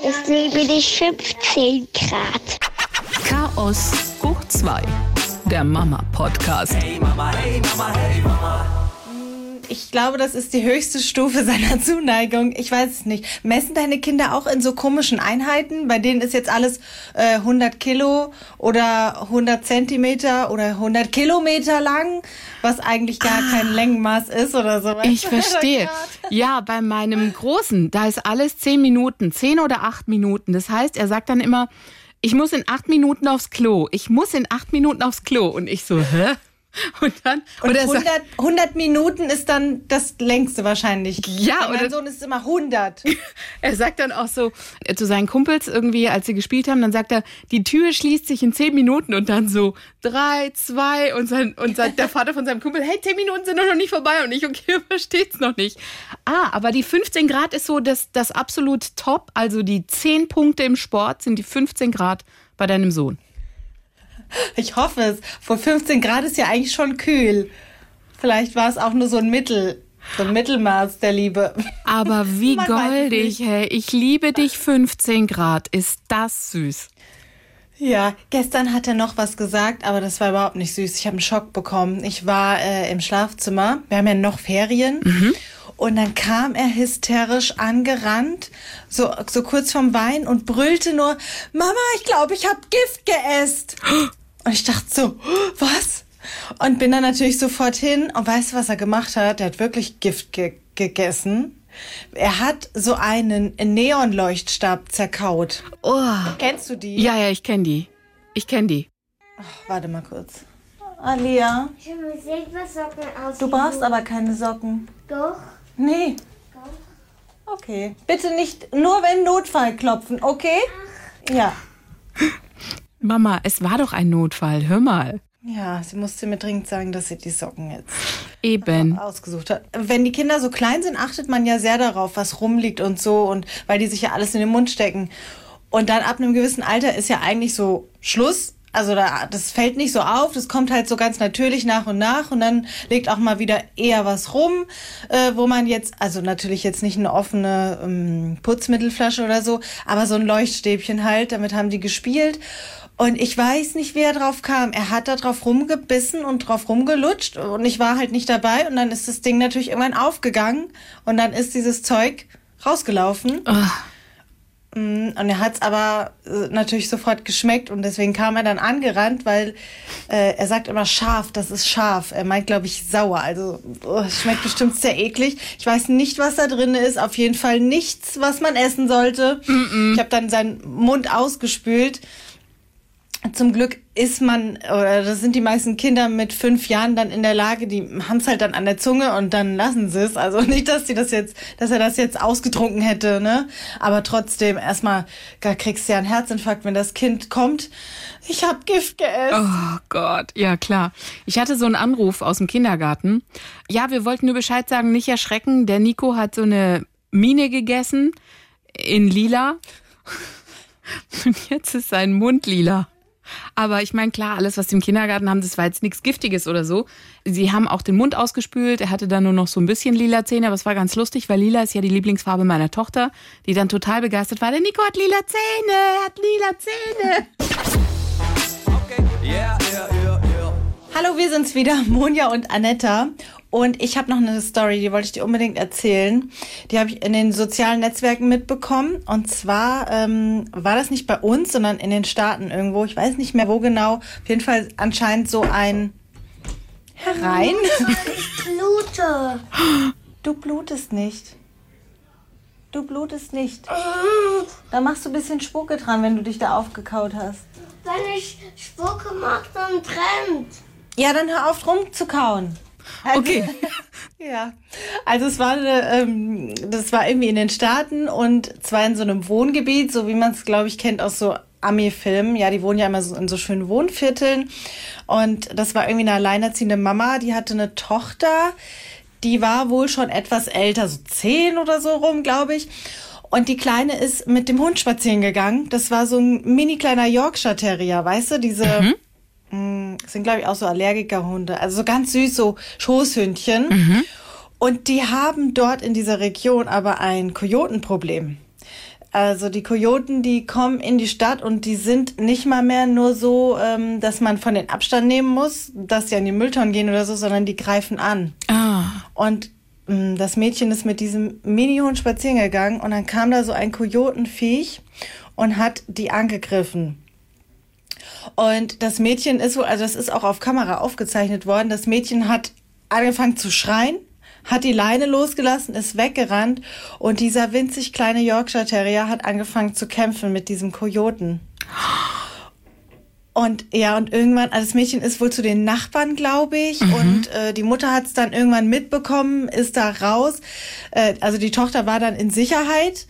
Ich liebe dich 15 Grad. Chaos hoch 2. Der Mama-Podcast. Hey Mama, hey Mama, hey Mama. Ich glaube, das ist die höchste Stufe seiner Zuneigung. Ich weiß es nicht. Messen deine Kinder auch in so komischen Einheiten? Bei denen ist jetzt alles äh, 100 Kilo oder 100 Zentimeter oder 100 Kilometer lang, was eigentlich gar Ah. kein Längenmaß ist oder so. Ich verstehe. Ja, bei meinem Großen, da ist alles zehn Minuten, zehn oder acht Minuten. Das heißt, er sagt dann immer, ich muss in acht Minuten aufs Klo. Ich muss in acht Minuten aufs Klo. Und ich so, hä? Und dann, Und er sagt- 100, 100 Minuten ist dann das längste wahrscheinlich. Ja, oder- Sohn ist immer 100. Er sagt dann auch so äh, zu seinen Kumpels irgendwie, als sie gespielt haben, dann sagt er, die Tür schließt sich in zehn Minuten und dann so drei, zwei und sein und sein, der Vater von seinem Kumpel, hey, zehn Minuten sind noch nicht vorbei und ich, okay, versteht's noch nicht. Ah, aber die 15 Grad ist so das, das absolut top. Also die 10 Punkte im Sport sind die 15 Grad bei deinem Sohn. Ich hoffe es. Vor 15 Grad ist ja eigentlich schon kühl. Vielleicht war es auch nur so ein Mittel, so ein Mittelmaß der Liebe. Aber wie goldig, hey. Ich liebe dich 15 Grad. Ist das süß. Ja, gestern hat er noch was gesagt, aber das war überhaupt nicht süß. Ich habe einen Schock bekommen. Ich war äh, im Schlafzimmer. Wir haben ja noch Ferien. Und dann kam er hysterisch angerannt, so, so kurz vom Wein und brüllte nur, Mama, ich glaube, ich habe Gift geäst. Und ich dachte so, was? Und bin dann natürlich sofort hin und weißt du, was er gemacht hat? Er hat wirklich Gift ge gegessen. Er hat so einen Neonleuchtstab zerkaut. Oh. Kennst du die? Ja, ja, ich kenne die. Ich kenne die. Warte mal kurz. Alia, Ich habe mir Silbersocken aus. du brauchst aber keine Socken. Doch. Nee. Okay. Bitte nicht, nur wenn Notfall klopfen, okay? Ja. Mama, es war doch ein Notfall. Hör mal. Ja, sie musste mir dringend sagen, dass sie die Socken jetzt Eben. ausgesucht hat. Wenn die Kinder so klein sind, achtet man ja sehr darauf, was rumliegt und so und weil die sich ja alles in den Mund stecken. Und dann ab einem gewissen Alter ist ja eigentlich so Schluss. Also da, das fällt nicht so auf, das kommt halt so ganz natürlich nach und nach und dann legt auch mal wieder eher was rum, äh, wo man jetzt, also natürlich jetzt nicht eine offene ähm, Putzmittelflasche oder so, aber so ein Leuchtstäbchen halt, damit haben die gespielt. Und ich weiß nicht, wie er drauf kam. Er hat da drauf rumgebissen und drauf rumgelutscht und ich war halt nicht dabei und dann ist das Ding natürlich irgendwann aufgegangen und dann ist dieses Zeug rausgelaufen. Mm, Und er hat es aber äh, natürlich sofort geschmeckt und deswegen kam er dann angerannt, weil äh, er sagt immer scharf, das ist scharf. Er meint, glaube ich, sauer. Also oh, es schmeckt bestimmt sehr eklig. Ich weiß nicht, was da drin ist. Auf jeden Fall nichts, was man essen sollte. Ich habe dann seinen Mund ausgespült. Zum Glück ist man, oder das sind die meisten Kinder mit fünf Jahren dann in der Lage, die haben es halt dann an der Zunge und dann lassen sie es. Also nicht, dass sie das jetzt, dass er das jetzt ausgetrunken hätte, ne? Aber trotzdem, erstmal, da kriegst du ja einen Herzinfarkt, wenn das Kind kommt. Ich hab Gift gegessen. Oh Gott, ja klar. Ich hatte so einen Anruf aus dem Kindergarten. Ja, wir wollten nur Bescheid sagen, nicht erschrecken. Der Nico hat so eine Mine gegessen in lila. Und jetzt ist sein Mund lila. Aber ich meine, klar, alles, was die im Kindergarten haben, das war jetzt nichts Giftiges oder so. Sie haben auch den Mund ausgespült. Er hatte dann nur noch so ein bisschen lila Zähne, aber es war ganz lustig, weil lila ist ja die Lieblingsfarbe meiner Tochter, die dann total begeistert war. Der Nico hat lila Zähne, er hat lila Zähne. Okay. Yeah, yeah, yeah, yeah. Hallo, wir sind's wieder, Monja und Anetta. Und ich habe noch eine Story, die wollte ich dir unbedingt erzählen. Die habe ich in den sozialen Netzwerken mitbekommen. Und zwar ähm, war das nicht bei uns, sondern in den Staaten irgendwo. Ich weiß nicht mehr wo genau. Auf jeden Fall anscheinend so ein Herein. Ich blute. Du blutest nicht. Du blutest nicht. Da machst du ein bisschen Spucke dran, wenn du dich da aufgekaut hast. Wenn ich Spucke mache, dann brennt. Ja, dann hör auf rumzukauen. Also- Okay. Ja, also es war, eine, ähm, das war irgendwie in den Staaten und zwar in so einem Wohngebiet, so wie man es, glaube ich, kennt aus so Ami-Filmen. Ja, die wohnen ja immer so in so schönen Wohnvierteln. Und das war irgendwie eine alleinerziehende Mama, die hatte eine Tochter, die war wohl schon etwas älter, so zehn oder so rum, glaube ich. Und die Kleine ist mit dem Hund spazieren gegangen. Das war so ein mini kleiner Yorkshire Terrier, weißt du, diese mh, sind glaube ich auch so Allergikerhunde, also so ganz süß, so Schoßhündchen. Und die haben dort in dieser Region aber ein Kojotenproblem. Also die Kojoten, die kommen in die Stadt und die sind nicht mal mehr nur so, ähm, dass man von den Abstand nehmen muss, dass sie an die Mülltonnen gehen oder so, sondern die greifen an. Ah. Und mh, das Mädchen ist mit diesem Mini-Hund spazieren gegangen und dann kam da so ein Kojotenviech und hat die angegriffen. Und das Mädchen ist wohl, also das ist auch auf Kamera aufgezeichnet worden, das Mädchen hat angefangen zu schreien, hat die Leine losgelassen, ist weggerannt und dieser winzig kleine Yorkshire Terrier hat angefangen zu kämpfen mit diesem Kojoten. Und ja, und irgendwann, also das Mädchen ist wohl zu den Nachbarn, glaube ich. Und äh, die Mutter hat es dann irgendwann mitbekommen, ist da raus. Äh, also die Tochter war dann in Sicherheit.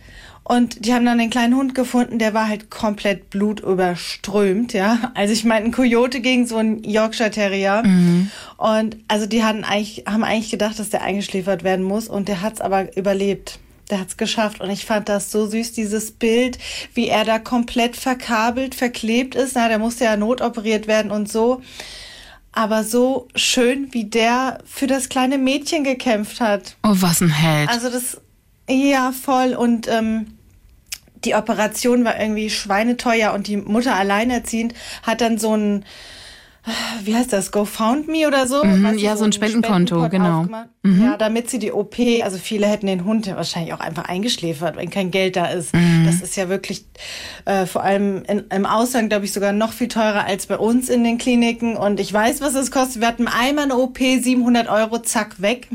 Und die haben dann den kleinen Hund gefunden, der war halt komplett blutüberströmt, ja. Also ich meine, ein Coyote gegen so einen Yorkshire Terrier. Und also die hatten eigentlich, haben eigentlich gedacht, dass der eingeschläfert werden muss. Und der hat's aber überlebt. Der hat's geschafft und ich fand das so süß, dieses Bild, wie er da komplett verkabelt, verklebt ist. Na, der musste ja notoperiert werden und so. Aber so schön, wie der für das kleine Mädchen gekämpft hat. Oh, was ein Held. Also das, ja, voll. Und ähm, die Operation war irgendwie schweineteuer und die Mutter alleinerziehend hat dann so ein, wie heißt das, GoFoundMe oder so? Mhm, ja, so ein Spendenkonto, genau. aufgemacht. Ja, damit sie die OP, also viele hätten den Hund ja wahrscheinlich auch einfach eingeschläfert, wenn kein Geld da ist. Mhm. Das ist ja wirklich äh, vor allem in, im Ausland, glaube ich, sogar noch viel teurer als bei uns in den Kliniken. Und ich weiß, was es kostet. Wir hatten einmal eine OP, 700 Euro, zack, weg.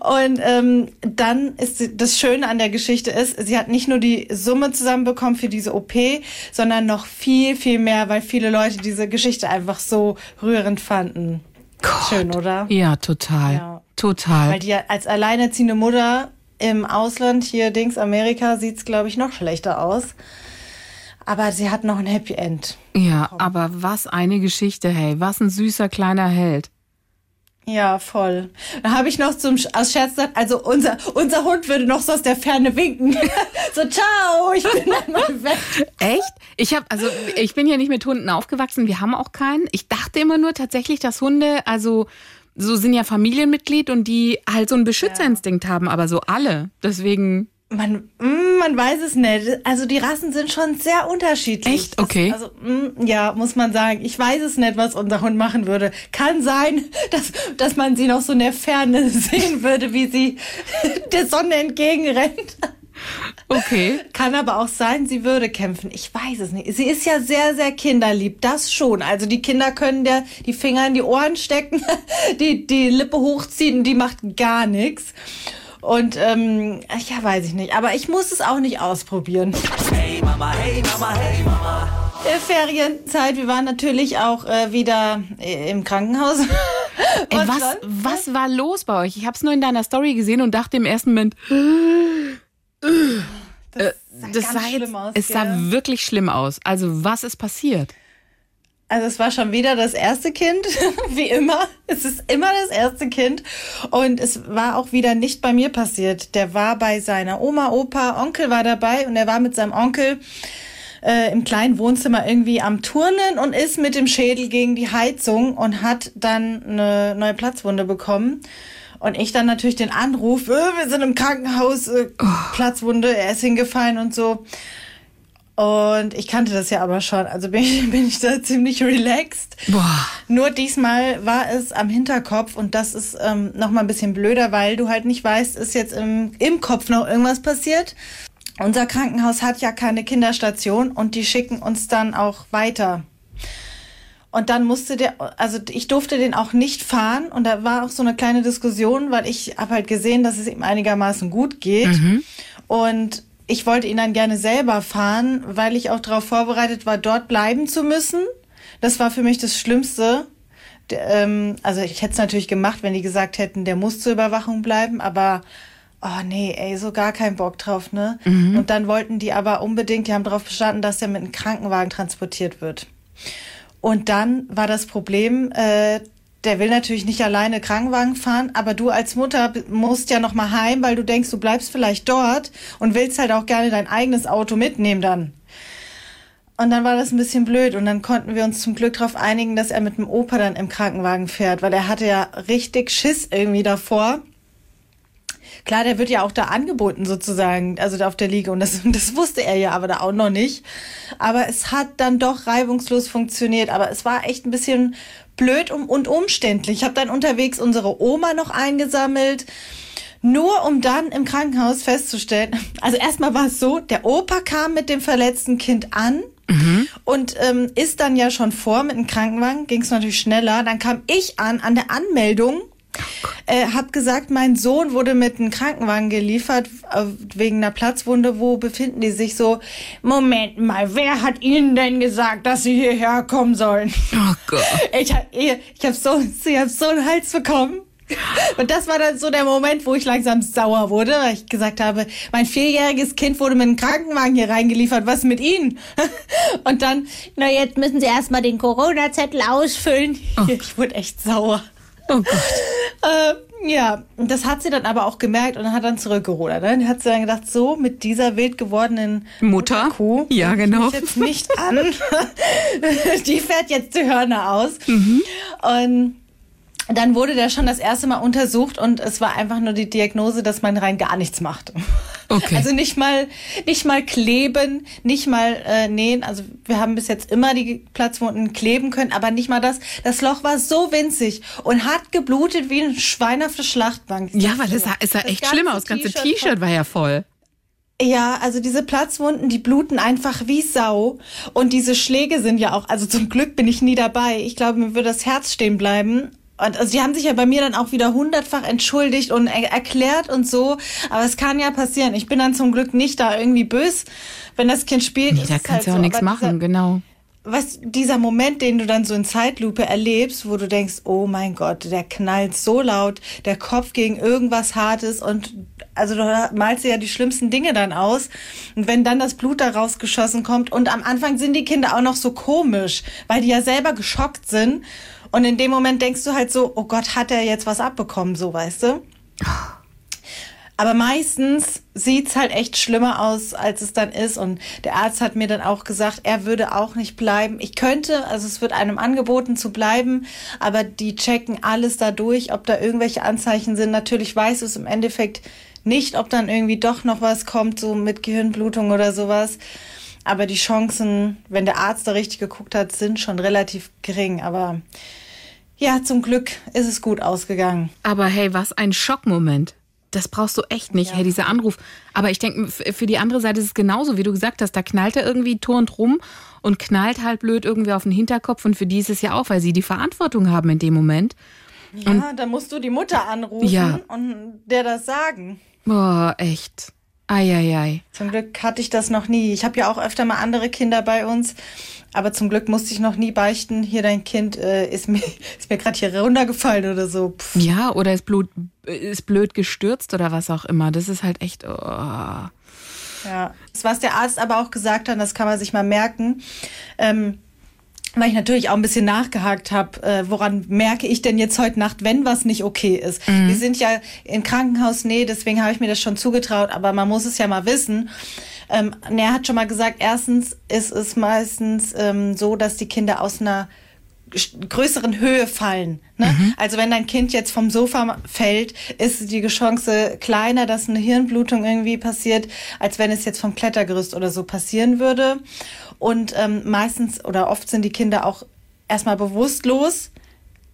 Und ähm, dann ist sie- das Schöne an der Geschichte ist, sie hat nicht nur die Summe zusammenbekommen für diese OP, sondern noch viel, viel mehr, weil viele Leute diese Geschichte einfach so rührend fanden. Schön, oder? ja, total. Ja. Total. Weil die als alleinerziehende Mutter im Ausland, hier Dings Amerika, sieht's glaube ich, noch schlechter aus. Aber sie hat noch ein Happy End. ja, aber was eine Geschichte, hey. Was ein süßer kleiner Held. Ja, voll. Da habe ich noch zum Sch- aus Scherz gesagt, also unser, unser Hund würde noch so aus der Ferne winken. so, ciao, ich bin dann mal weg. Echt? Ich habe also ich bin ja nicht mit Hunden aufgewachsen, wir haben auch keinen. Ich dachte immer nur tatsächlich, dass Hunde also so sind ja Familienmitglied und die halt so einen Beschützerinstinkt haben, aber so alle. Deswegen Man, mm, man weiß es nicht. Also die Rassen sind schon sehr unterschiedlich. Echt? Okay. Das, also mm, ja, muss man sagen. Ich weiß es nicht, was unser Hund machen würde. Kann sein, dass, dass man sie noch so in der Ferne sehen würde, wie sie der Sonne entgegenrennt. okay. Kann aber auch sein, sie würde kämpfen. Ich weiß es nicht. Sie ist ja sehr, sehr kinderlieb. Das schon. Also die Kinder können der die Finger in die Ohren stecken, die, die Lippe hochziehen, die macht gar nichts. Und ähm, ja, weiß ich nicht. Aber ich muss es auch nicht ausprobieren. Hey Mama, hey Mama, hey Mama. Äh, Ferienzeit. Wir waren natürlich auch äh, wieder äh, im Krankenhaus. Ey, Und was, was war los bei euch? Ich habe es nur in deiner Story gesehen und dachte im ersten Moment, Das, sah das ganz sah jetzt, schlimm aus, es sah wirklich schlimm aus. Also was ist passiert? Also es war schon wieder das erste Kind, wie immer. Es ist immer das erste Kind. Und es war auch wieder nicht bei mir passiert. Der war bei seiner Oma, Opa, Onkel war dabei und er war mit seinem Onkel äh, im kleinen Wohnzimmer irgendwie am Turnen und ist mit dem Schädel gegen die Heizung und hat dann eine neue Platzwunde bekommen. Und ich dann natürlich den Anruf, äh, wir sind im Krankenhaus, äh, Platzwunde, er ist hingefallen und so. Und ich kannte das ja aber schon, also bin ich, bin ich da ziemlich relaxed. Boah. Nur diesmal war es am Hinterkopf und das ist ähm, noch mal ein bisschen blöder, weil du halt nicht weißt, ist jetzt im, im Kopf noch irgendwas passiert. Unser Krankenhaus hat ja keine Kinderstation und die schicken uns dann auch weiter. Und dann musste der, also ich durfte den auch nicht fahren und da war auch so eine kleine Diskussion, weil ich habe halt gesehen, dass es ihm einigermaßen gut geht. Und ich wollte ihn dann gerne selber fahren, weil ich auch darauf vorbereitet war, dort bleiben zu müssen. Das war für mich das Schlimmste. Ähm, Also ich hätte es natürlich gemacht, wenn die gesagt hätten, der muss zur Überwachung bleiben, aber oh nee, ey, so gar keinen Bock drauf, ne? Und dann wollten die aber unbedingt, die haben darauf bestanden, dass er mit einem Krankenwagen transportiert wird. Und dann war das Problem, äh, der will natürlich nicht alleine Krankenwagen fahren, aber du als Mutter musst ja noch mal heim, weil du denkst, du bleibst vielleicht dort und willst halt auch gerne dein eigenes Auto mitnehmen dann. Und dann war das ein bisschen blöd und dann konnten wir uns zum Glück darauf einigen, dass er mit dem Opa dann im Krankenwagen fährt, weil er hatte ja richtig Schiss irgendwie davor. Klar, der wird ja auch da angeboten sozusagen, also da auf der Liege und das, das wusste er ja aber da auch noch nicht. Aber es hat dann doch reibungslos funktioniert, aber es war echt ein bisschen blöd und umständlich. Ich habe dann unterwegs unsere Oma noch eingesammelt. Nur um dann im Krankenhaus festzustellen, also erstmal war es so, der Opa kam mit dem verletzten Kind an mhm. und ähm, ist dann ja schon vor mit dem Krankenwagen, ging es natürlich schneller. Dann kam ich an, an der Anmeldung äh, hab gesagt, mein Sohn wurde mit einem Krankenwagen geliefert äh, wegen einer Platzwunde. Wo befinden die sich so? Moment mal, wer hat Ihnen denn gesagt, dass Sie hierher kommen sollen? Oh Gott. Ich, ich, ich habe so, ich hab so einen Hals bekommen. Und das war dann so der Moment, wo ich langsam sauer wurde, weil ich gesagt habe, mein vierjähriges Kind wurde mit einem Krankenwagen hier reingeliefert. Was mit Ihnen? Und dann, na jetzt müssen Sie erstmal den Corona-Zettel ausfüllen. Oh. Ich wurde echt sauer. Oh Gott. Äh, ja, das hat sie dann aber auch gemerkt und hat dann zurückgerudert. Dann hat sie dann gedacht, so mit dieser wild gewordenen Mutter, Kuh, ja genau, ich jetzt nicht an. die fährt jetzt die Hörner aus. Mhm. Und dann wurde der schon das erste Mal untersucht und es war einfach nur die Diagnose, dass man rein gar nichts macht. Okay. Also nicht mal, nicht mal kleben, nicht mal äh, nähen. Also wir haben bis jetzt immer die Platzwunden kleben können, aber nicht mal das. Das Loch war so winzig und hat geblutet wie ein Schwein auf der Schlachtbank. Ja, weil es sah, es sah echt schlimm aus. Das ganze T-Shirt war ja voll. Ja, also diese Platzwunden, die bluten einfach wie Sau. Und diese Schläge sind ja auch, also zum Glück bin ich nie dabei. Ich glaube, mir würde das Herz stehen bleiben. Und also die haben sich ja bei mir dann auch wieder hundertfach entschuldigt und er erklärt und so. Aber es kann ja passieren. Ich bin dann zum Glück nicht da irgendwie böse, wenn das Kind spielt. Nee, da kannst halt du ja auch so. nichts machen, genau. Was, dieser Moment, den du dann so in Zeitlupe erlebst, wo du denkst, oh mein Gott, der knallt so laut, der Kopf gegen irgendwas Hartes und also du malst dir ja die schlimmsten Dinge dann aus. Und wenn dann das Blut da rausgeschossen kommt und am Anfang sind die Kinder auch noch so komisch, weil die ja selber geschockt sind und in dem Moment denkst du halt so, oh Gott, hat er jetzt was abbekommen, so weißt du? Aber meistens sieht's halt echt schlimmer aus, als es dann ist. Und der Arzt hat mir dann auch gesagt, er würde auch nicht bleiben. Ich könnte, also es wird einem angeboten zu bleiben, aber die checken alles dadurch, ob da irgendwelche Anzeichen sind. Natürlich weiß es im Endeffekt nicht, ob dann irgendwie doch noch was kommt, so mit Gehirnblutung oder sowas. Aber die Chancen, wenn der Arzt da richtig geguckt hat, sind schon relativ gering. Aber ja, zum Glück ist es gut ausgegangen. Aber hey, was ein Schockmoment. Das brauchst du echt nicht, ja. hey, dieser Anruf. Aber ich denke, für die andere Seite ist es genauso, wie du gesagt hast. Da knallt er irgendwie turnt rum und knallt halt blöd irgendwie auf den Hinterkopf. Und für die ist es ja auch, weil sie die Verantwortung haben in dem Moment. Ja, und, da musst du die Mutter anrufen ja. und der das sagen. Boah, echt. Eieiei. Zum Glück hatte ich das noch nie. Ich habe ja auch öfter mal andere Kinder bei uns, aber zum Glück musste ich noch nie beichten, hier dein Kind äh, ist mir, ist mir gerade hier runtergefallen oder so. Pff. Ja, oder ist, Blut, ist blöd gestürzt oder was auch immer. Das ist halt echt. Oh. Ja, das, was der Arzt aber auch gesagt hat, das kann man sich mal merken. Ähm, weil ich natürlich auch ein bisschen nachgehakt habe, äh, woran merke ich denn jetzt heute Nacht, wenn was nicht okay ist. Mhm. Wir sind ja in Krankenhausnähe, deswegen habe ich mir das schon zugetraut, aber man muss es ja mal wissen. Ähm, er hat schon mal gesagt, erstens ist es meistens ähm, so, dass die Kinder aus einer größeren Höhe fallen. Ne? Mhm. Also wenn dein Kind jetzt vom Sofa fällt, ist die Chance kleiner, dass eine Hirnblutung irgendwie passiert, als wenn es jetzt vom Klettergerüst oder so passieren würde. Und ähm, meistens oder oft sind die Kinder auch erstmal bewusstlos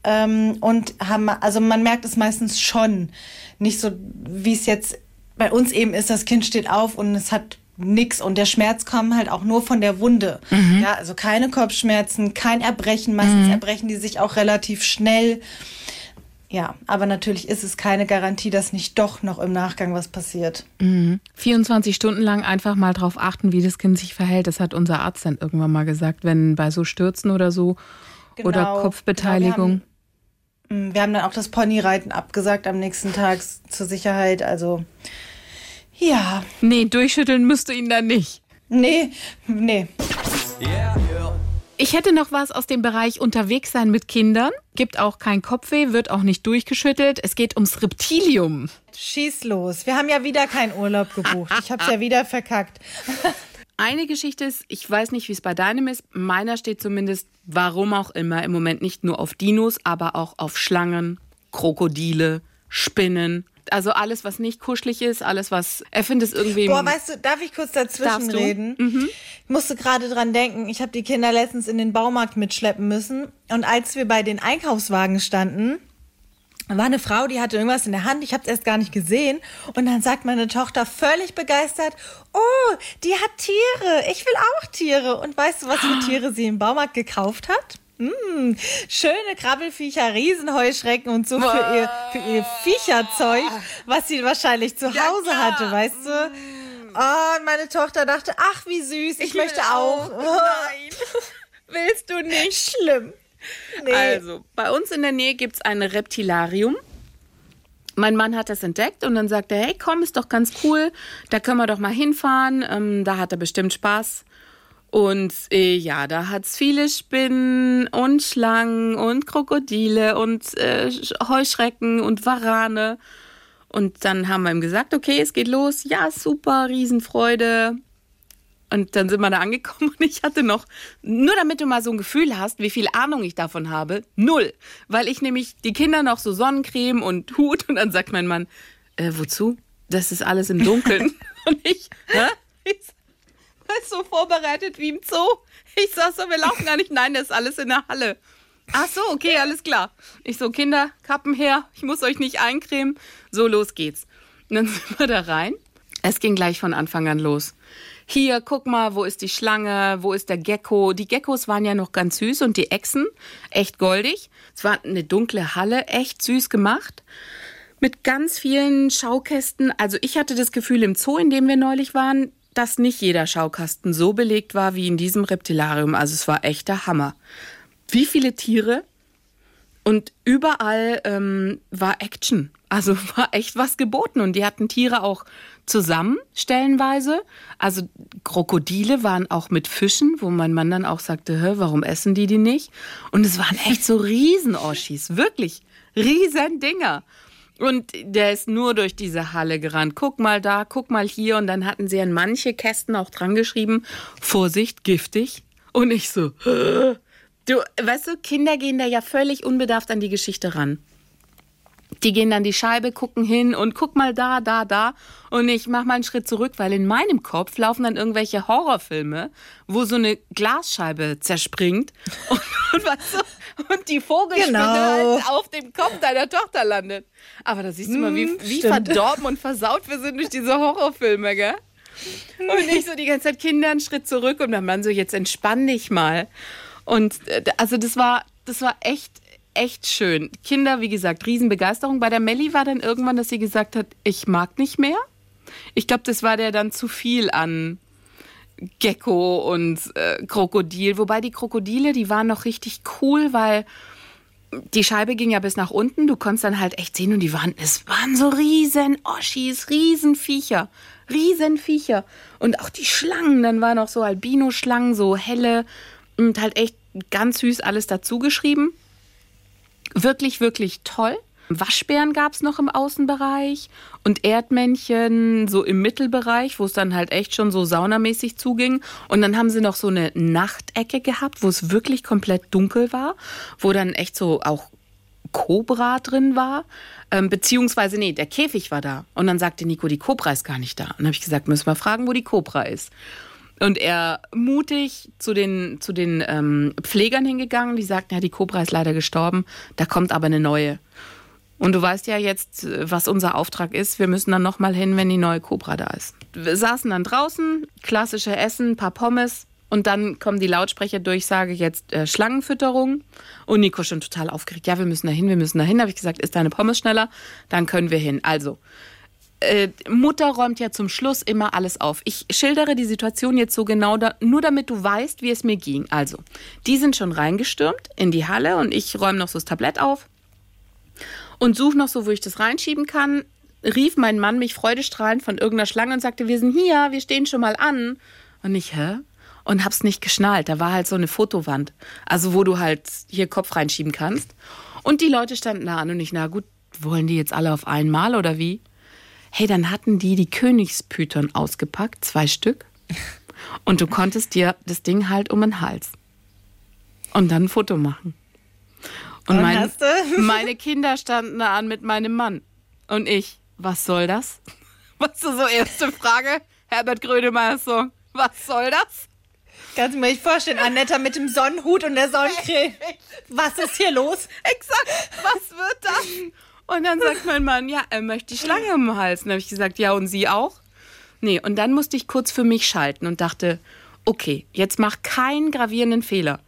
ähm, und haben, also man merkt es meistens schon. Nicht so, wie es jetzt bei uns eben ist, das Kind steht auf und es hat nix und der Schmerz kam halt auch nur von der Wunde. Mhm. Ja, also keine Kopfschmerzen, kein Erbrechen. Meistens mhm. erbrechen die sich auch relativ schnell. Ja, aber natürlich ist es keine Garantie, dass nicht doch noch im Nachgang was passiert. Mhm. 24 Stunden lang einfach mal drauf achten, wie das Kind sich verhält. Das hat unser Arzt dann irgendwann mal gesagt, wenn bei so Stürzen oder so genau, oder Kopfbeteiligung. Genau, wir, haben, mm, wir haben dann auch das Ponyreiten abgesagt am nächsten Tag zur Sicherheit. Also ja. Nee, durchschütteln müsst du ihn dann nicht. Nee, nee. Yeah. Ich hätte noch was aus dem Bereich unterwegs sein mit Kindern. Gibt auch kein Kopfweh, wird auch nicht durchgeschüttelt. Es geht ums Reptilium. Schieß los. Wir haben ja wieder keinen Urlaub gebucht. Ich hab's ja wieder verkackt. Eine Geschichte ist, ich weiß nicht, wie es bei deinem ist. Meiner steht zumindest, warum auch immer, im Moment nicht nur auf Dinos, aber auch auf Schlangen, Krokodile, Spinnen. Also alles, was nicht kuschelig ist, alles, was er findet es irgendwie. Boah, weißt du, darf ich kurz dazwischen reden? Mhm. Ich musste gerade dran denken, ich habe die Kinder letztens in den Baumarkt mitschleppen müssen. Und als wir bei den Einkaufswagen standen, war eine Frau, die hatte irgendwas in der Hand, ich habe es erst gar nicht gesehen. Und dann sagt meine Tochter völlig begeistert, oh, die hat Tiere, ich will auch Tiere. Und weißt du, was für Tiere sie im Baumarkt gekauft hat? Mm, schöne Krabbelfiecher, Riesenheuschrecken und so für ihr, für ihr Viecherzeug, was sie wahrscheinlich zu Hause hatte, weißt du? Oh, und meine Tochter dachte, ach, wie süß, ich, möchte auch. Nein. Willst du nicht? Schlimm. Nee. Also, bei uns in der Nähe gibt es ein Reptilarium. Mein Mann hat das entdeckt und dann sagt er, hey, komm, ist doch ganz cool, da können wir doch mal hinfahren, ähm, da hat er bestimmt Spaß. Und äh, ja, da hat es viele Spinnen und Schlangen und Krokodile und äh, Heuschrecken und Warane. Und dann haben wir ihm gesagt, okay, es geht los. Ja, super, Riesenfreude. Und dann sind wir da angekommen und ich hatte noch, nur damit du mal so ein Gefühl hast, wie viel Ahnung ich davon habe, null. Weil ich nämlich die Kinder noch so Sonnencreme und Hut und dann sagt mein Mann, äh, wozu? Das ist alles im Dunkeln. und ich, hä? Ich so vorbereitet wie im Zoo. Ich sag so, wir laufen gar nicht. Nein, das ist alles in der Halle. Ach so, okay, alles klar. Ich so, Kinder, Kappen her, ich muss euch nicht eincremen. So, los geht's. Und dann sind wir da rein. Es ging gleich von Anfang an los. Hier, guck mal, wo ist die Schlange, wo ist der Gecko? Die Geckos waren ja noch ganz süß und die Echsen echt goldig. Es war eine dunkle Halle, echt süß gemacht. Mit ganz vielen Schaukästen. Also ich hatte das Gefühl im Zoo, in dem wir neulich waren, dass nicht jeder Schaukasten so belegt war wie in diesem Reptilarium. Also es war echter Hammer. Wie viele Tiere? Und überall ähm, war Action. Also war echt was geboten. Und die hatten Tiere auch zusammen, stellenweise. Also Krokodile waren auch mit Fischen, wo mein Mann dann auch sagte, Hä, warum essen die die nicht? Und es waren echt so Riesenoschis, wirklich riesen Dinger. Und der ist nur durch diese Halle gerannt. Guck mal da, guck mal hier. Und dann hatten sie an manche Kästen auch dran geschrieben, Vorsicht, giftig. Und ich so, Hä? du, weißt du, Kinder gehen da ja völlig unbedarft an die Geschichte ran. Die gehen dann die Scheibe, gucken hin und guck mal da, da, da. Und ich mach mal einen Schritt zurück, weil in meinem Kopf laufen dann irgendwelche Horrorfilme, wo so eine Glasscheibe zerspringt und, und, die Vogelspinne Genau. halt auf dem Kopf deiner Tochter landet. Aber da siehst du mal, wie, wie stimmt. verdorben und versaut wir sind durch diese Horrorfilme, gell? Und ich so die ganze Zeit Kinder einen Schritt zurück und mein Mann so, jetzt entspann dich mal. Und äh, also das war, das war echt, echt schön. Kinder, wie gesagt, Riesenbegeisterung. Bei der Melli war dann irgendwann, dass sie gesagt hat, ich mag nicht mehr. Ich glaube, das war der dann zu viel an Gecko und äh, Krokodil. Wobei die Krokodile, die waren noch richtig cool, weil die Scheibe ging ja bis nach unten. Du konntest dann halt echt sehen und die waren, es waren so riesen Oschis, riesen Viecher, riesen Viecher. Und auch die Schlangen, dann waren auch so Albino-Schlangen, so helle und halt echt ganz süß alles dazu geschrieben. Wirklich, wirklich toll. Waschbären gab es noch im Außenbereich und Erdmännchen so im Mittelbereich, wo es dann halt echt schon so saunamäßig zuging. Und dann haben sie noch so eine Nachtecke gehabt, wo es wirklich komplett dunkel war, wo dann echt so auch Cobra drin war. Ähm, beziehungsweise, nee, der Käfig war da. Und dann sagte Nico, die Cobra ist gar nicht da. Und dann habe ich gesagt, müssen wir fragen, wo die Cobra ist. Und er mutig zu den, zu den ähm, Pflegern hingegangen, die sagten, ja, die Cobra ist leider gestorben, da kommt aber eine neue. Und du weißt ja jetzt, was unser Auftrag ist. Wir müssen dann nochmal hin, wenn die neue Cobra da ist. Wir saßen dann draußen, klassische Essen, paar Pommes. Und dann kommen die Lautsprecherdurchsage, jetzt äh, Schlangenfütterung. Und Nico schon total aufgeregt. Ja, wir müssen da hin, wir müssen da hin. Habe ich gesagt, ist deine Pommes schneller? Dann können wir hin. Also, äh, Mutter räumt ja zum Schluss immer alles auf. Ich schildere die Situation jetzt so genau, da, nur damit du weißt, wie es mir ging. Also, die sind schon reingestürmt in die Halle und ich räume noch so das Tablett auf und suche noch so, wo ich das reinschieben kann. Rief mein Mann mich freudestrahlend von irgendeiner Schlange und sagte, wir sind hier, wir stehen schon mal an. Und ich, hä? Und hab's nicht geschnallt. Da war halt so eine Fotowand. Also, wo du halt hier Kopf reinschieben kannst. Und die Leute standen da an und ich, na gut, wollen die jetzt alle auf einmal oder wie? Hey, dann hatten die die Königspython ausgepackt, zwei Stück. Und du konntest dir das Ding halt um den Hals. Und dann ein Foto machen. Und, Und mein, meine Kinder standen da an mit meinem Mann. Und ich. was soll das? Was du so erste Frage? Herbert Grönemeyer Song. Was soll das? Kannst du mir nicht vorstellen, Annetta mit dem Sonnenhut und der Sonnencreme. Was ist hier los? Exakt, was wird das? Und dann sagt mein Mann, ja, er möchte die Schlange im Hals. Und dann habe ich gesagt, ja, und Sie auch? Nee, und dann musste ich kurz für mich schalten und dachte, okay, jetzt mach keinen gravierenden Fehler.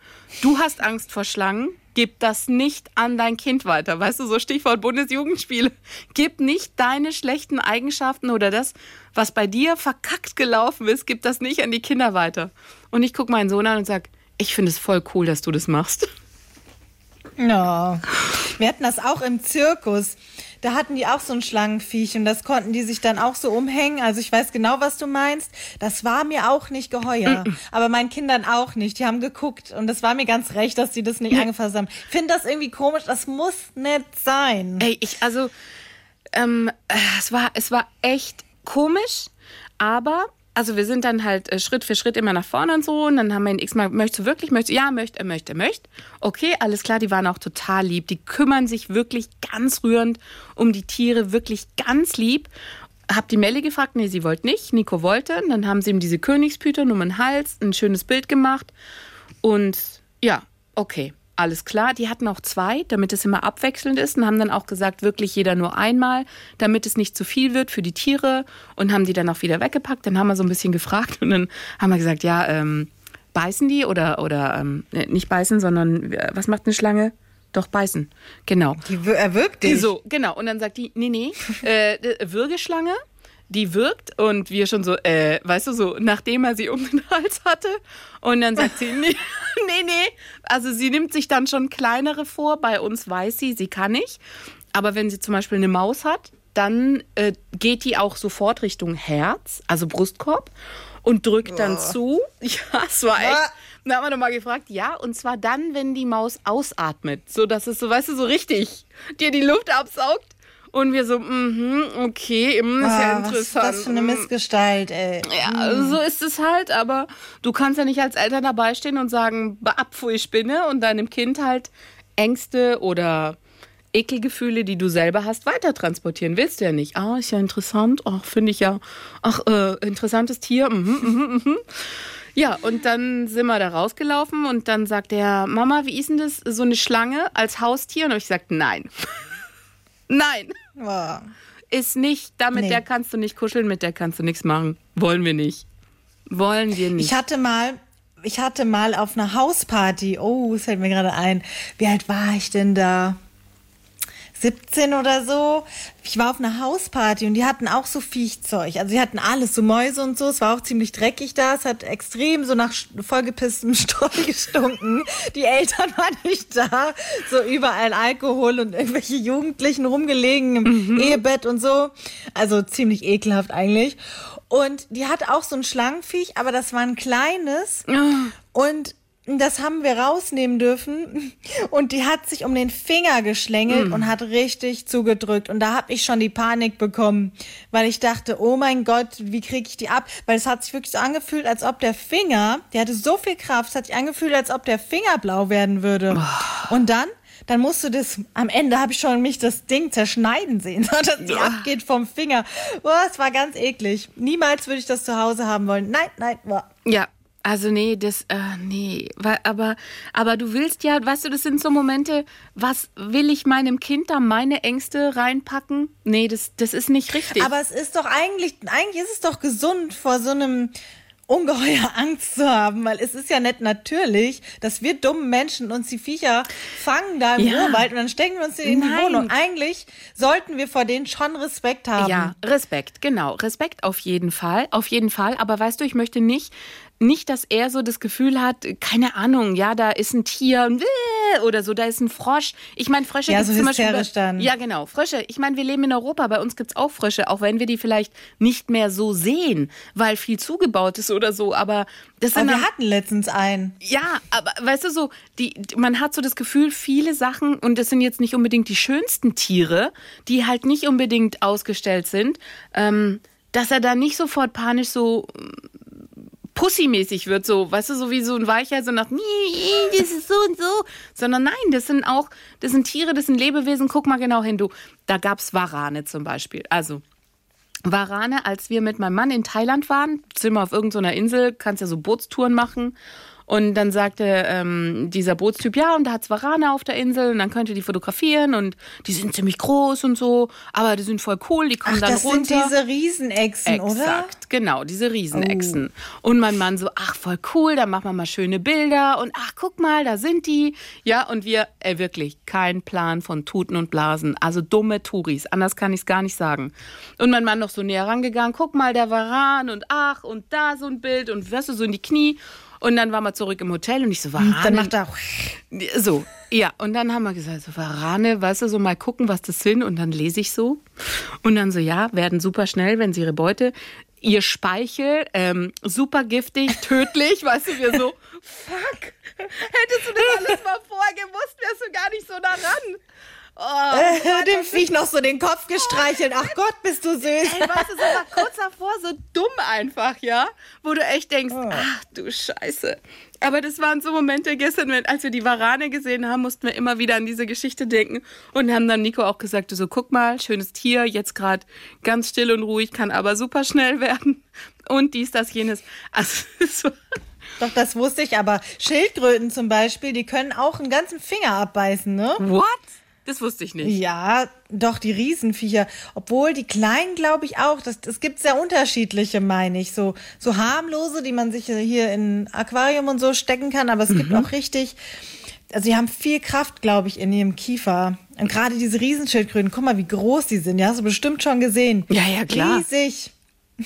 Du hast Angst vor Schlangen, gib das nicht an dein Kind weiter. Weißt du, so Stichwort Bundesjugendspiele. Gib nicht deine schlechten Eigenschaften oder das, was bei dir verkackt gelaufen ist, gib das nicht an die Kinder weiter. Und ich gucke meinen Sohn an und sage, ich finde es voll cool, dass du das machst. Ja. Wir hatten das auch im Zirkus. Da hatten die auch so ein Schlangenviech und das konnten die sich dann auch so umhängen. Also ich weiß genau, was du meinst. Das war mir auch nicht geheuer. Aber meinen Kindern auch nicht. Die haben geguckt und das war mir ganz recht, dass die das nicht angefasst haben. Ich finde das irgendwie komisch. Das muss nicht sein. Ey, ich, also, ähm, äh, es war, es war echt komisch, aber, also wir sind dann halt äh, Schritt für Schritt immer nach vorne und so und dann haben wir ihn x-mal, möchtest du wirklich, möchtest du, ja, möchte, er möchte, er möchte. Okay, alles klar, die waren auch total lieb. Die kümmern sich wirklich ganz rührend um die Tiere, wirklich ganz lieb. Hab die Melle gefragt, nee, sie wollte nicht. Nico wollte. Und dann haben sie ihm diese Königspüter um den Hals, ein schönes Bild gemacht. Und ja, okay, alles klar. Die hatten auch zwei, damit es immer abwechselnd ist und haben dann auch gesagt, wirklich jeder nur einmal, damit es nicht zu viel wird für die Tiere und haben die dann auch wieder weggepackt. Dann haben wir so ein bisschen gefragt und dann haben wir gesagt, ja, ähm, beißen die oder, oder ähm, äh, nicht beißen, sondern äh, was macht eine Schlange? Doch beißen, genau. Die erwürgt dich. So, genau. Und dann sagt die, nee, nee, äh, äh, Würgeschlange, die wirkt. Und wir schon so, äh, weißt du, so, nachdem er sie um den Hals hatte. Und dann sagt sie, nee, nee, nee. Also sie nimmt sich dann schon kleinere vor. Bei uns weiß sie, sie kann nicht. Aber wenn sie zum Beispiel eine Maus hat, dann äh, geht die auch sofort Richtung Herz, also Brustkorb, und drückt dann zu. Ja, es war echt. Dann haben wir nochmal gefragt, ja, und zwar dann, wenn die Maus ausatmet, so dass es so, weißt du, so richtig dir die Luft absaugt. Und wir so, mhm, okay, mm, ist ja Ah, was ist interessant. das für eine mm. Missgestalt, ey. Ja, so ist es halt, aber du kannst ja nicht als Eltern dabei stehen und sagen, Abfuhr, ich spinne und deinem Kind halt Ängste oder Ekelgefühle, die du selber hast, weiter transportieren. Willst du ja nicht. Ah, ist ja interessant. Ach, finde ich ja. Ach, äh, interessantes Tier. Mhm, mhm, mhm. Ja, und dann sind wir da rausgelaufen und dann sagt er, Mama, wie ist denn das, so eine Schlange als Haustier? Und ich gesagt, nein. Nein Oh. ist nicht, damit Nee. der kannst du nicht kuscheln, mit der kannst du nichts machen. Wollen wir nicht. Wollen wir nicht. Ich hatte mal, ich hatte mal auf einer Hausparty, oh, es fällt mir gerade ein, wie alt war ich denn da? 17 oder so. Ich war auf einer Hausparty und die hatten auch so Viechzeug. Also die hatten alles, so Mäuse und so. Es war auch ziemlich dreckig da. Es hat extrem so nach vollgepisstem Streu gestunken. Die Eltern waren nicht da. So überall Alkohol und irgendwelche Jugendlichen rumgelegen im Ehebett und so. Also ziemlich ekelhaft eigentlich. Und die hatte auch so ein Schlangenviech, aber das war ein kleines. Und das haben wir rausnehmen dürfen. Und die hat sich um den Finger geschlängelt und hat richtig zugedrückt. Und da habe ich schon die Panik bekommen, weil ich dachte, oh mein Gott, wie kriege ich die ab? Weil es hat sich wirklich so angefühlt, als ob der Finger, der hatte so viel Kraft, es hat sich angefühlt, als ob der Finger blau werden würde. Und dann dann musst du das, am Ende habe ich schon mich das Ding zerschneiden sehen, dass die abgeht vom Finger. Boah, es war ganz eklig. Niemals würde ich das zu Hause haben wollen. Nein, nein, boah. ja, also nee, das, äh, nee, aber, aber du willst ja, weißt du, das sind so Momente, was will ich meinem Kind da meine Ängste reinpacken? Nee, das, das ist nicht richtig. Aber es ist doch eigentlich, eigentlich ist es doch gesund, vor so einem ungeheuer Angst zu haben, weil es ist ja nicht natürlich, dass wir dummen Menschen uns die Viecher fangen da im Ja. Urwald und dann stecken wir uns die in die Nein. Wohnung. Eigentlich sollten wir vor denen schon Respekt haben. Ja, Respekt, genau. Respekt auf jeden Fall, auf jeden Fall. Aber weißt du, ich möchte nicht, nicht, dass er so das Gefühl hat, keine Ahnung, ja, da ist ein Tier oder so, da ist ein Frosch. Ich meine, Frösche Ja, gibt's so zum Beispiel. dann. Ja, genau, Frösche. Ich meine, wir leben in Europa, bei uns gibt's auch Frösche, auch wenn wir die vielleicht nicht mehr so sehen, weil viel zugebaut ist oder so. Aber das sind Aber wir hatten letztens einen. ja, aber weißt du so, die, man hat so das Gefühl, viele Sachen, und das sind jetzt nicht unbedingt die schönsten Tiere, die halt nicht unbedingt ausgestellt sind, ähm, dass er da nicht sofort panisch so pussymäßig wird, so, weißt du, so wie so ein Weicher, so nach, "Nee, das ist so und so. Sondern nein, das sind auch, das sind Tiere, das sind Lebewesen. Guck mal genau hin, du. Da gab's Warane zum Beispiel. Also, Warane, als wir mit meinem Mann in Thailand waren, sind wir auf irgendeiner Insel, kannst ja so Bootstouren machen. Und dann sagte ähm, dieser Bootstyp, ja, und da hat's Warane auf der Insel und dann könnt ihr die fotografieren und die sind ziemlich groß und so, aber die sind voll cool, die kommen Ach, dann das runter. sind diese Riesenechsen, oder? Exakt, genau, diese Riesenechsen. Und mein Mann so, ach, voll cool, da machen wir mal schöne Bilder und ach, guck mal, da sind die. Ja, und wir, ey, wirklich, kein Plan von Tuten und Blasen. Also dumme Touris, anders kann ich's gar nicht sagen. Und mein Mann noch so näher rangegangen, guck mal, der Varan und ach, und da so ein Bild und wirst du so in die Knie. Und dann waren wir zurück im Hotel und ich so, Varane. Dann macht er auch. So, ja. Und dann haben wir gesagt, so Varane, weißt du, so mal gucken, was das sind. Und dann lese ich so. Und dann so, ja, werden super schnell, wenn sie ihre Beute, ihr Speichel, ähm, super giftig, tödlich, weißt du, wir so, fuck. Hättest du das alles mal vorher gewusst, wärst du gar nicht so nah ran. Oh, Viech noch so den Kopf gestreichelt. Ach Gott, bist du süß. Ey, weißt du, so mal kurz davor, so dumm einfach, ja? Wo du echt denkst, ach du Scheiße. Aber das waren so Momente gestern, als wir die Warane gesehen haben, mussten wir immer wieder an diese Geschichte denken und haben dann Nico auch gesagt, so, guck mal, schönes Tier, jetzt gerade ganz still und ruhig, kann aber super schnell werden. Und dies, das, jenes. Also, so. Doch, das wusste ich, aber Schildkröten zum Beispiel, die können auch einen ganzen Finger abbeißen, ne? What? Das wusste ich nicht. Ja, doch, die Riesenviecher. Obwohl die kleinen, glaube ich auch. Das, es gibt sehr unterschiedliche, meine ich. So, so harmlose, die man sich hier in Aquarium und so stecken kann. Aber es gibt Mhm. auch richtig. Also die haben viel Kraft, glaube ich, in ihrem Kiefer. Und gerade diese Riesenschildkröten, guck mal, wie groß die sind. Ja, hast du bestimmt schon gesehen. Ja, ja, klar. Riesig.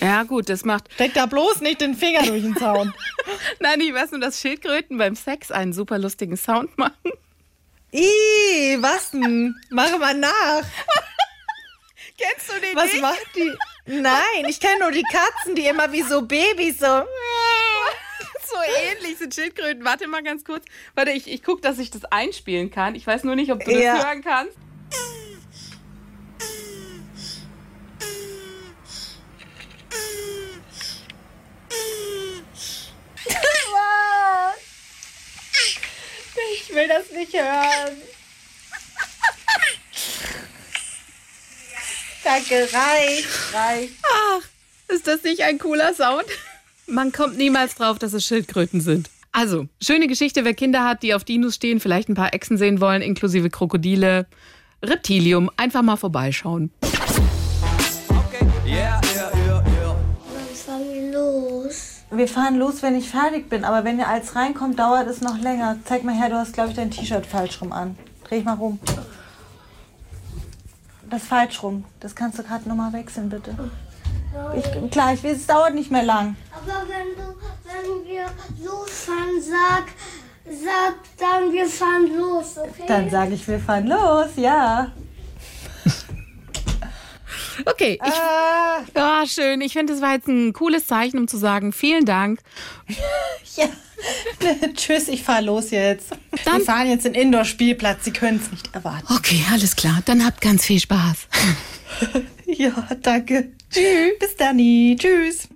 Ja, gut, das macht. Steck da bloß nicht den Finger durch den Zaun. Nein, ich weiß nur, dass Schildkröten beim Sex einen super lustigen Sound machen. Ih, was denn? Mach mal nach. Kennst du den Was nicht? macht die? Nein, ich kenne nur die Katzen, die immer wie so Babys so. so ähnlich sind Schildkröten. Warte mal ganz kurz. Warte, ich, ich gucke, dass ich das einspielen kann. Ich weiß nur nicht, ob du Ja. das hören kannst. Ich will das nicht hören. Danke, reicht, reicht. Ach, ist das nicht ein cooler Sound? Man kommt niemals drauf, dass es Schildkröten sind. Also, schöne Geschichte, wer Kinder hat, die auf Dinos stehen, vielleicht ein paar Echsen sehen wollen, inklusive Krokodile, Reptilium, einfach mal vorbeischauen. Wir fahren los, wenn ich fertig bin, aber wenn ihr als reinkommt, dauert es noch länger. Zeig mal her, du hast, glaube ich, dein T-Shirt falsch rum an. Dreh ich mal rum. Das falsch rum. Das kannst du gerade nochmal wechseln, bitte. Ich, klar, ich weiß, es dauert nicht mehr lang. Aber wenn du, wenn wir losfahren, sag, sag dann, wir fahren los, okay? Dann sage ich, wir fahren los, ja. Okay, ich, Ah, ah, schön. Ich finde, es war jetzt ein cooles Zeichen, um zu sagen, vielen Dank. ja. Tschüss, ich fahr los jetzt. Dann- Wir fahren jetzt in den Indoor-Spielplatz. Sie können es nicht erwarten. Okay, alles klar. Dann habt ganz viel Spaß. Ja, danke. Tschüss. Bis dann. Tschüss.